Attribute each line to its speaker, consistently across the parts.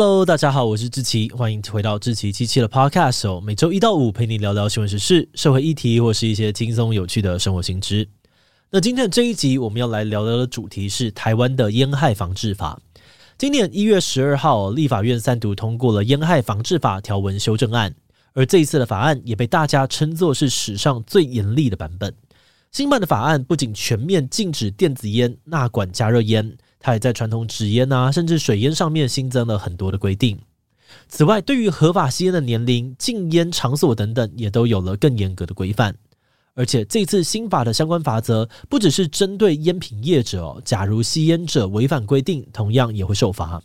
Speaker 1: Hello，大家好，我是志奇，欢迎回到志奇七七的 Podcast 哦。每周一到五陪你聊聊新闻时事、社会议题，或是一些轻松有趣的生活新知。那今天这一集，我们要来聊聊的主题是台湾的烟害防治法。今年一月十二号，立法院三读通过了烟害防治法条文修正案，而这一次的法案也被大家称作是史上最严厉的版本。新版的法案不仅全面禁止电子烟、纳管加热烟，它也在传统纸烟啊，甚至水烟上面新增了很多的规定。此外，对于合法吸烟的年龄、禁烟场所等等，也都有了更严格的规范。而且，这次新法的相关法则不只是针对烟品业者哦，假如吸烟者违反规定，同样也会受罚。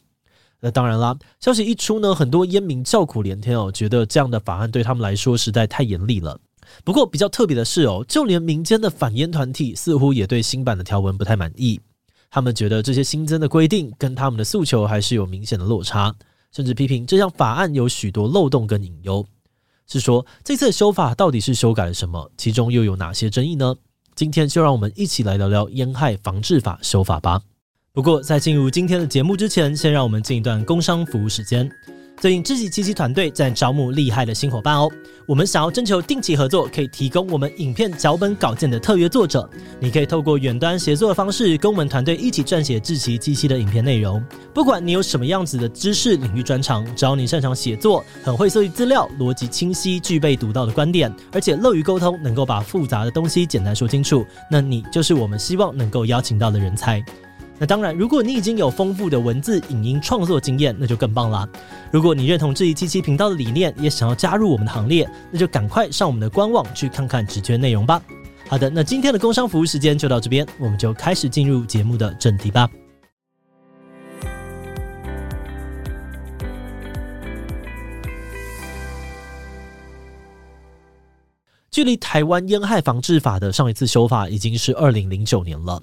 Speaker 1: 那当然啦，消息一出呢，很多烟民叫苦连天哦，觉得这样的法案对他们来说实在太严厉了。不过比较特别的是哦，就连民间的反烟团体似乎也对新版的条文不太满意。他们觉得这些新增的规定跟他们的诉求还是有明显的落差，甚至批评这项法案有许多漏洞跟隐忧。是说这次的修法到底是修改了什么？其中又有哪些争议呢？今天就让我们一起来聊聊烟害防治法修法吧。不过在进入今天的节目之前，先让我们进一段工商服务时间。最近志祺七七团队在招募厉害的新伙伴哦。我们想要征求定期合作，可以提供我们影片脚本稿件的特约作者。你可以透过远端协作的方式，跟我们团队一起撰写志祺七七的影片内容。不管你有什么样子的知识领域专长，只要你擅长写作，很会搜集资料，逻辑清晰，具备独到的观点，而且乐于沟通，能够把复杂的东西简单说清楚，那你就是我们希望能够邀请到的人才。那当然，如果你已经有丰富的文字、影音创作经验，那就更棒啦。如果你认同这一七七频道的理念，也想要加入我们的行列，那就赶快上我们的官网去看看职缺内容吧。好的，那今天的工商服务时间就到这边，我们就开始进入节目的正题吧。距离台湾烟害防治法的上一次修法已经是二零零九年了。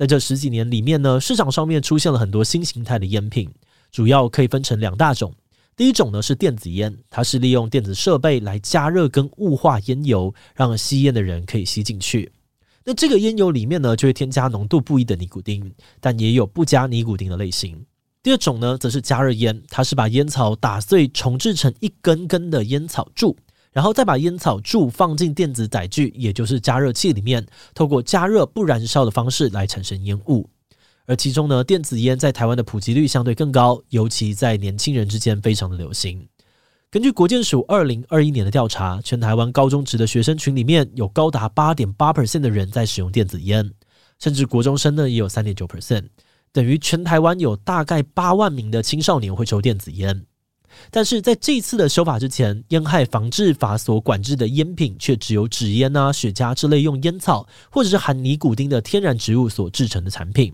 Speaker 1: 在这十几年里面呢，市场上面出现了很多新形态的烟品，主要可以分成两大种。第一种呢是电子烟，它是利用电子设备来加热跟雾化烟油，让吸烟的人可以吸进去。那这个烟油里面呢，就会添加浓度不一的尼古丁，但也有不加尼古丁的类型。第二种呢，则是加热烟，它是把烟草打碎，重制成一根根的烟草柱。然后再把烟草柱放进电子载具，也就是加热器里面，透过加热不燃烧的方式来产生烟雾。而其中呢，电子烟在台湾的普及率相对更高，尤其在年轻人之间非常的流行。根据国健署二零二一年的调查，全台湾高中职的学生群里面有高达八点八 percent 的人在使用电子烟，甚至国中生呢也有三点九 percent，等于全台湾有大概八万名的青少年会抽电子烟。但是在这次的修法之前，烟害防治法所管制的烟品却只有纸烟啊、雪茄之类用烟草或者是含尼古丁的天然植物所制成的产品，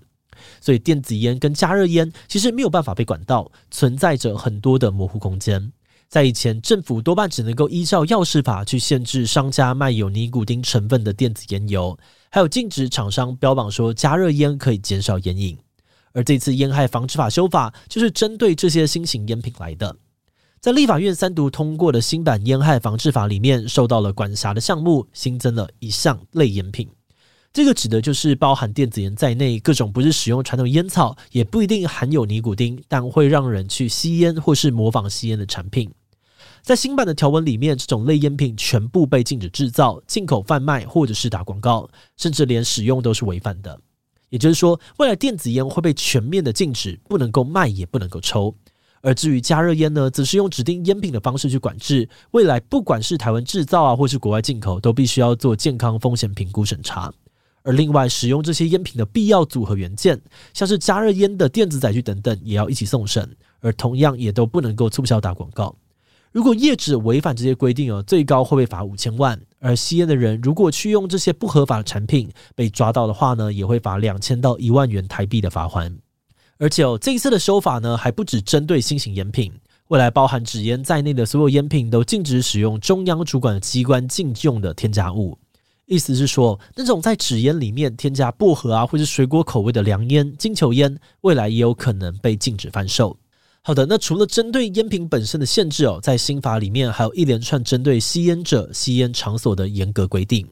Speaker 1: 所以电子烟跟加热烟其实没有办法被管到，存在着很多的模糊空间。在以前，政府多半只能够依照药事法去限制商家卖有尼古丁成分的电子烟油，还有禁止厂商标榜说加热烟可以减少烟瘾。而这次烟害防治法修法，就是针对这些新型烟品来的。在立法院三读通过的新版烟害防治法里面，受到了管辖的项目新增了一项类烟品，这个指的就是包含电子烟在内各种不是使用传统烟草，也不一定含有尼古丁，但会让人去吸烟或是模仿吸烟的产品。在新版的条文里面，这种类烟品全部被禁止制造、进口、贩卖或者是打广告，甚至连使用都是违反的。也就是说，未来电子烟会被全面的禁止，不能够卖，也不能够抽。而至于加热烟呢，则是用指定烟品的方式去管制。未来不管是台湾制造啊，或是国外进口，都必须要做健康风险评估审查。而另外，使用这些烟品的必要组合元件，像是加热烟的电子载具等等，也要一起送审。而同样也都不能够促销打广告。如果业者违反这些规定哦，最高会被罚五千万。而吸烟的人如果去用这些不合法的产品被抓到的话呢，也会罚两千到一万元台币的罚锾。而且哦，这一次的修法呢，还不只针对新型烟品，未来包含纸烟在内的所有烟品都禁止使用中央主管机关禁用的添加物。意思是说，那种在纸烟里面添加薄荷啊或者水果口味的凉烟、金球烟，未来也有可能被禁止贩售。好的，那除了针对烟品本身的限制哦，在新法里面还有一连串针对吸烟者、吸烟场所的严格规定，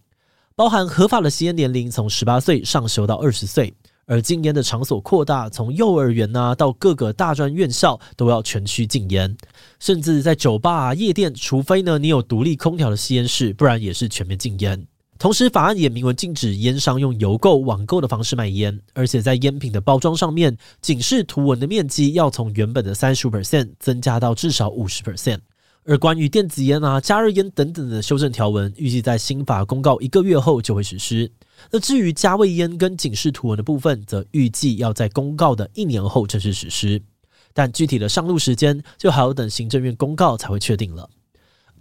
Speaker 1: 包含合法的吸烟年龄从十八岁上修到二十岁。而禁烟的场所扩大，从幼儿园呐、到各个大专院校都要全区禁烟，甚至在酒吧、啊、夜店，除非呢你有独立空调的吸烟室，不然也是全面禁烟。同时，法案也明文禁止烟商用邮购、网购的方式卖烟，而且在烟品的包装上面，警示图文的面积要从原本的三十五 percent 增加到至少五十 percent。而关于电子烟啊、加热烟等等的修正条文，预计在新法公告一个月后就会实施。那至于加味烟跟警示图文的部分，则预计要在公告的一年后正式实施，但具体的上路时间就还要等行政院公告才会确定了。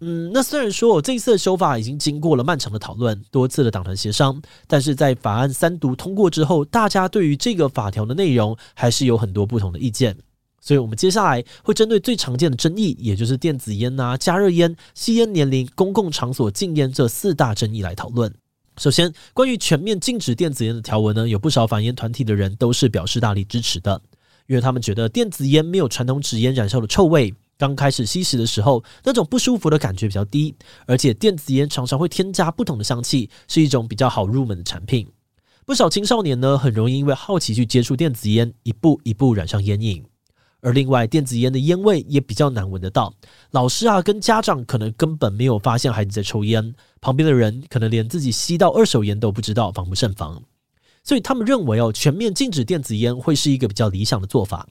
Speaker 1: 嗯，那虽然说我这一次的修法已经经过了漫长的讨论、多次的党团协商，但是在法案三读通过之后，大家对于这个法条的内容还是有很多不同的意见。所以，我们接下来会针对最常见的争议，也就是电子烟啊、加热烟、吸烟年龄、公共场所禁烟这四大争议来讨论。首先，关于全面禁止电子烟的条文呢，有不少反烟团体的人都是表示大力支持的，因为他们觉得电子烟没有传统纸烟燃烧的臭味。刚开始吸食的时候，那种不舒服的感觉比较低，而且电子烟常常会添加不同的香气，是一种比较好入门的产品。不少青少年呢，很容易因为好奇去接触电子烟，一步一步染上烟瘾。而另外，电子烟的烟味也比较难闻得到，老师啊跟家长可能根本没有发现孩子在抽烟，旁边的人可能连自己吸到二手烟都不知道，防不胜防。所以他们认为哦，全面禁止电子烟会是一个比较理想的做法。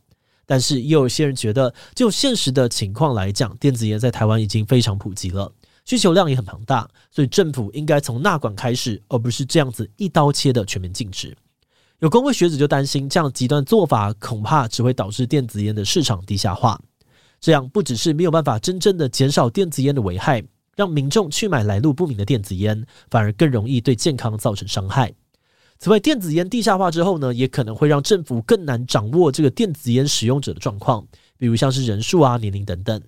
Speaker 1: 但是，也有些人觉得，就现实的情况来讲，电子烟在台湾已经非常普及了，需求量也很庞大，所以政府应该从纳管开始，而不是这样子一刀切的全面禁止。有工会学者就担心，这样极端做法恐怕只会导致电子烟的市场低下化，这样不只是没有办法真正的减少电子烟的危害，让民众去买来路不明的电子烟，反而更容易对健康造成伤害。此外，电子烟地下化之后呢，也可能会让政府更难掌握这个电子烟使用者的状况，比如像是人数啊、年龄等等。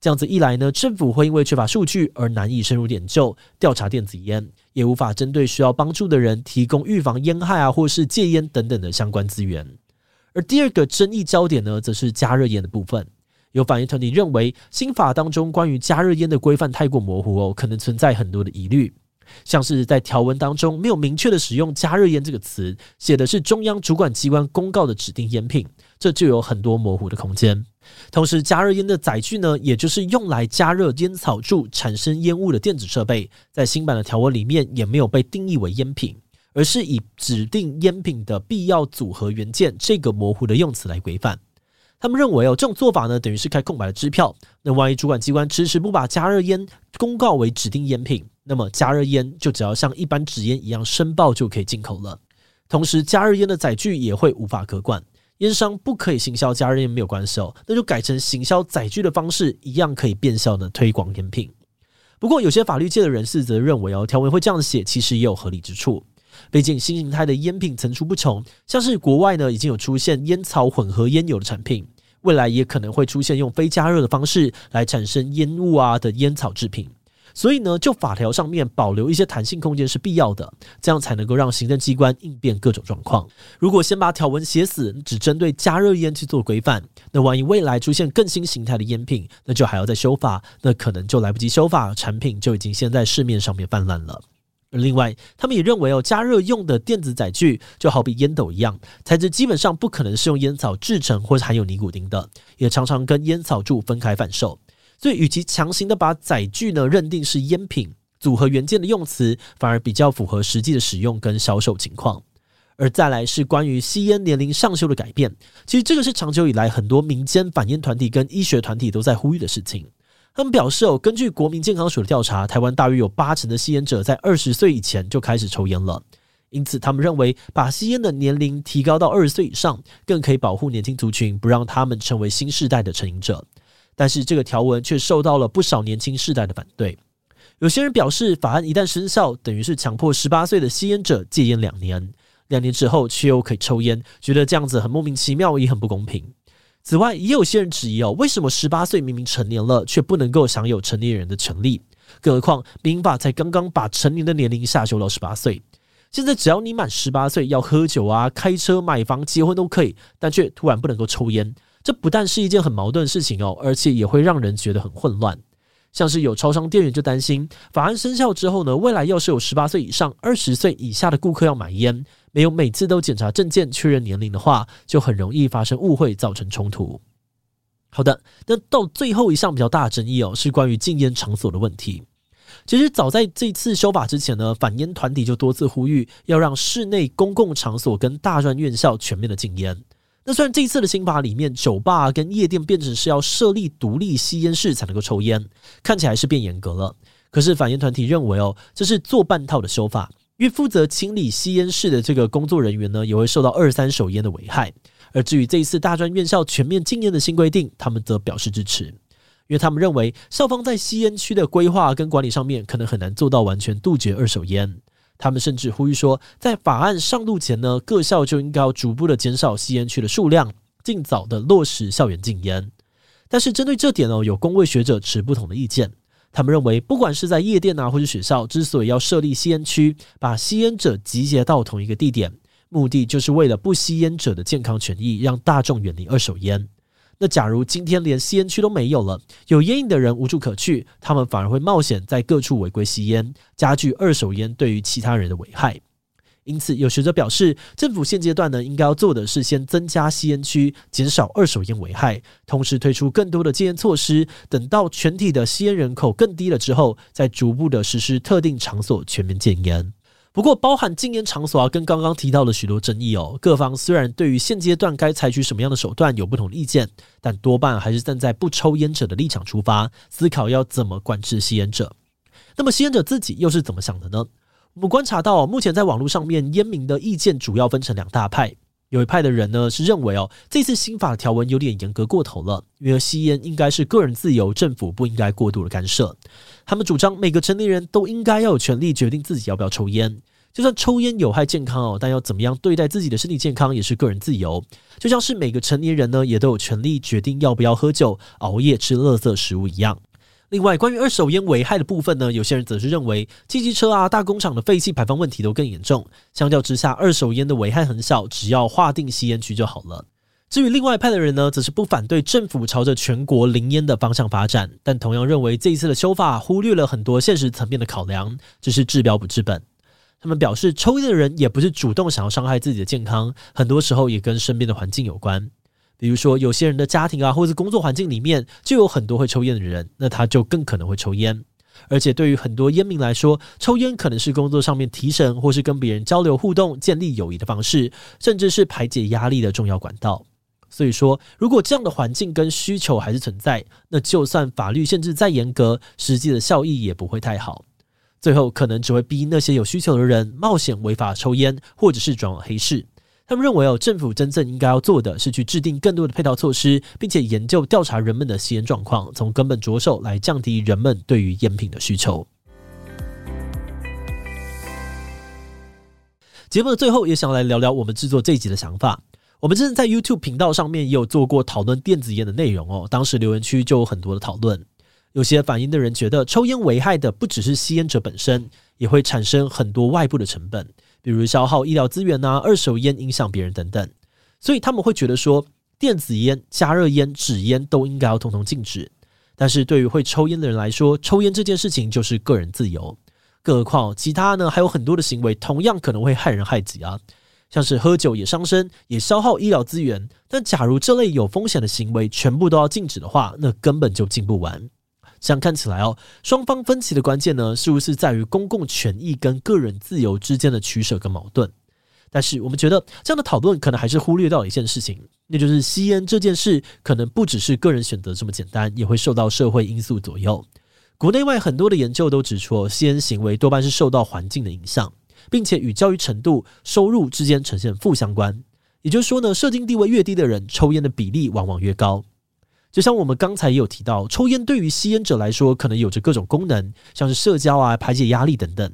Speaker 1: 这样子一来呢，政府会因为缺乏数据而难以深入研究调查电子烟，也无法针对需要帮助的人提供预防烟害啊，或是戒烟等等的相关资源。而第二个争议焦点呢，则是加热烟的部分。有反映团体认为，新法当中关于加热烟的规范太过模糊哦，可能存在很多的疑虑。像是在条文当中没有明确的使用“加热烟”这个词，写的是中央主管机关公告的指定烟品，这就有很多模糊的空间。同时，加热烟的载具呢，也就是用来加热烟草柱产生烟雾的电子设备，在新版的条文里面也没有被定义为烟品，而是以指定烟品的必要组合元件这个模糊的用词来规范。他们认为哦，这种做法呢，等于是开空白的支票。那万一主管机关迟迟不把加热烟公告为指定烟品，那么加热烟就只要像一般纸烟一样申报就可以进口了。同时，加热烟的载具也会无法可管，烟商不可以行销加热烟没有关系哦，那就改成行销载具的方式，一样可以变相的推广烟品。不过，有些法律界的人士则认为哦，条文会这样写，其实也有合理之处。毕竟新形态的烟品层出不穷，像是国外呢已经有出现烟草混合烟油的产品，未来也可能会出现用非加热的方式来产生烟雾啊的烟草制品。所以呢，就法条上面保留一些弹性空间是必要的，这样才能够让行政机关应变各种状况。如果先把条文写死，只针对加热烟去做规范，那万一未来出现更新形态的烟品，那就还要再修法，那可能就来不及修法，产品就已经先在市面上面泛滥了。而另外，他们也认为哦，加热用的电子载具就好比烟斗一样，材质基本上不可能是用烟草制成或是含有尼古丁的，也常常跟烟草柱分开贩售。所以，与其强行的把载具呢认定是烟品组合元件的用词，反而比较符合实际的使用跟销售情况。而再来是关于吸烟年龄上修的改变，其实这个是长久以来很多民间反烟团体跟医学团体都在呼吁的事情。他们表示哦，根据国民健康署的调查，台湾大约有八成的吸烟者在二十岁以前就开始抽烟了。因此，他们认为把吸烟的年龄提高到二十岁以上，更可以保护年轻族群，不让他们成为新世代的成瘾者。但是这个条文却受到了不少年轻世代的反对。有些人表示，法案一旦生效，等于是强迫十八岁的吸烟者戒烟两年，两年之后却又可以抽烟，觉得这样子很莫名其妙，也很不公平。此外，也有些人质疑哦，为什么十八岁明明成年了，却不能够享有成年人的权利？更何况民法才刚刚把成年的年龄下修到十八岁，现在只要你满十八岁，要喝酒啊、开车、买房、结婚都可以，但却突然不能够抽烟。这不但是一件很矛盾的事情哦，而且也会让人觉得很混乱。像是有超商店员就担心，法案生效之后呢，未来要是有十八岁以上、二十岁以下的顾客要买烟，没有每次都检查证件确认年龄的话，就很容易发生误会，造成冲突。好的，那到最后一项比较大的争议哦，是关于禁烟场所的问题。其实早在这次修法之前呢，反烟团体就多次呼吁要让室内公共场所跟大专院校全面的禁烟。那虽然这一次的新法里面，酒吧跟夜店变成是要设立独立吸烟室才能够抽烟，看起来是变严格了。可是反烟团体认为哦，这是做半套的修法，因为负责清理吸烟室的这个工作人员呢，也会受到二三手烟的危害。而至于这一次大专院校全面禁烟的新规定，他们则表示支持，因为他们认为校方在吸烟区的规划跟管理上面，可能很难做到完全杜绝二手烟。他们甚至呼吁说，在法案上路前呢，各校就应该要逐步的减少吸烟区的数量，尽早的落实校园禁烟。但是针对这点呢，有公卫学者持不同的意见。他们认为，不管是在夜店啊，或者学校，之所以要设立吸烟区，把吸烟者集结到同一个地点。目的就是为了不吸烟者的健康权益，让大众远离二手烟。那假如今天连吸烟区都没有了，有烟瘾的人无处可去，他们反而会冒险在各处违规吸烟，加剧二手烟对于其他人的危害。因此，有学者表示，政府现阶段呢，应该要做的是先增加吸烟区，减少二手烟危害，同时推出更多的戒烟措施。等到全体的吸烟人口更低了之后，再逐步的实施特定场所全面戒烟。不过，包含禁烟场所啊，跟刚刚提到的许多争议哦，各方虽然对于现阶段该采取什么样的手段有不同的意见，但多半还是站在不抽烟者的立场出发，思考要怎么管制吸烟者。那么，吸烟者自己又是怎么想的呢？我们观察到，目前在网络上面，烟民的意见主要分成两大派。有一派的人呢，是认为哦，这次新法条文有点严格过头了，因为吸烟应该是个人自由，政府不应该过度的干涉。他们主张每个成年人都应该要有权利决定自己要不要抽烟，就算抽烟有害健康哦，但要怎么样对待自己的身体健康也是个人自由。就像是每个成年人呢，也都有权利决定要不要喝酒、熬夜吃垃圾食物一样。另外，关于二手烟危害的部分呢，有些人则是认为，汽机车啊、大工厂的废气排放问题都更严重。相较之下，二手烟的危害很小，只要划定吸烟区就好了。至于另外一派的人呢，则是不反对政府朝着全国零烟的方向发展，但同样认为这一次的修法忽略了很多现实层面的考量，只是治标不治本。他们表示，抽烟的人也不是主动想要伤害自己的健康，很多时候也跟身边的环境有关。比如说，有些人的家庭啊，或者是工作环境里面就有很多会抽烟的人，那他就更可能会抽烟。而且，对于很多烟民来说，抽烟可能是工作上面提神，或是跟别人交流互动、建立友谊的方式，甚至是排解压力的重要管道。所以说，如果这样的环境跟需求还是存在，那就算法律限制再严格，实际的效益也不会太好。最后，可能只会逼那些有需求的人冒险违法抽烟，或者是转往黑市。他们认为哦，政府真正应该要做的是去制定更多的配套措施，并且研究调查人们的吸烟状况，从根本着手来降低人们对于烟品的需求。节目的最后，也想来聊聊我们制作这集的想法。我们之前在 YouTube 频道上面也有做过讨论电子烟的内容哦，当时留言区就有很多的讨论。有些反映的人觉得，抽烟危害的不只是吸烟者本身，也会产生很多外部的成本。比如消耗医疗资源啊，二手烟影响别人等等，所以他们会觉得说，电子烟、加热烟、纸烟都应该要统统禁止。但是对于会抽烟的人来说，抽烟这件事情就是个人自由，更何况其他呢，还有很多的行为同样可能会害人害己啊，像是喝酒也伤身，也消耗医疗资源。但假如这类有风险的行为全部都要禁止的话，那根本就禁不完。这样看起来哦，双方分歧的关键呢，是不是在于公共权益跟个人自由之间的取舍跟矛盾？但是我们觉得这样的讨论可能还是忽略到一件事情，那就是吸烟这件事可能不只是个人选择这么简单，也会受到社会因素左右。国内外很多的研究都指出，吸烟行为多半是受到环境的影响，并且与教育程度、收入之间呈现负相关。也就是说呢，社经地位越低的人，抽烟的比例往往越高。就像我们刚才也有提到，抽烟对于吸烟者来说，可能有着各种功能，像是社交啊、排解压力等等。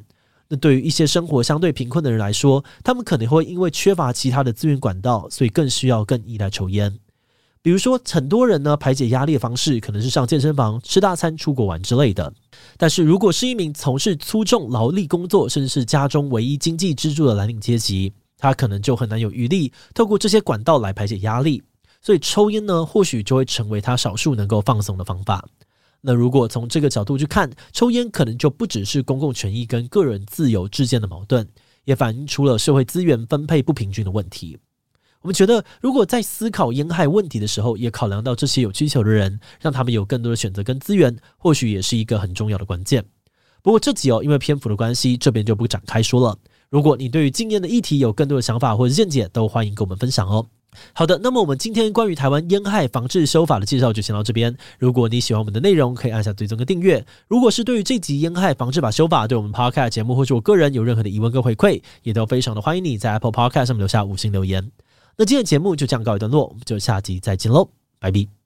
Speaker 1: 那对于一些生活相对贫困的人来说，他们可能会因为缺乏其他的资源管道，所以更需要、更依赖抽烟。比如说，很多人呢，排解压力的方式可能是上健身房、吃大餐、出国玩之类的。但是如果是一名从事粗重劳力工作，甚至是家中唯一经济支柱的蓝领阶级，他可能就很难有余力透过这些管道来排解压力。所以抽烟呢，或许就会成为他少数能够放松的方法。那如果从这个角度去看，抽烟可能就不只是公共权益跟个人自由之间的矛盾，也反映出了社会资源分配不平均的问题。我们觉得，如果在思考烟害问题的时候，也考量到这些有需求的人，让他们有更多的选择跟资源，或许也是一个很重要的关键。不过这集哦，因为篇幅的关系，这边就不展开说了。如果你对于禁烟的议题有更多的想法或者见解，都欢迎跟我们分享哦。好的，那么我们今天关于台湾烟害防治修法的介绍就先到这边。如果你喜欢我们的内容，可以按下追踪跟订阅。如果是对于这集烟害防治法修法，对我们 Podcast 节目或是我个人有任何的疑问跟回馈，也都非常的欢迎你在 Apple Podcast 上面留下五星留言。那今天节目就这样告一段落，我们就下集再见喽，拜拜。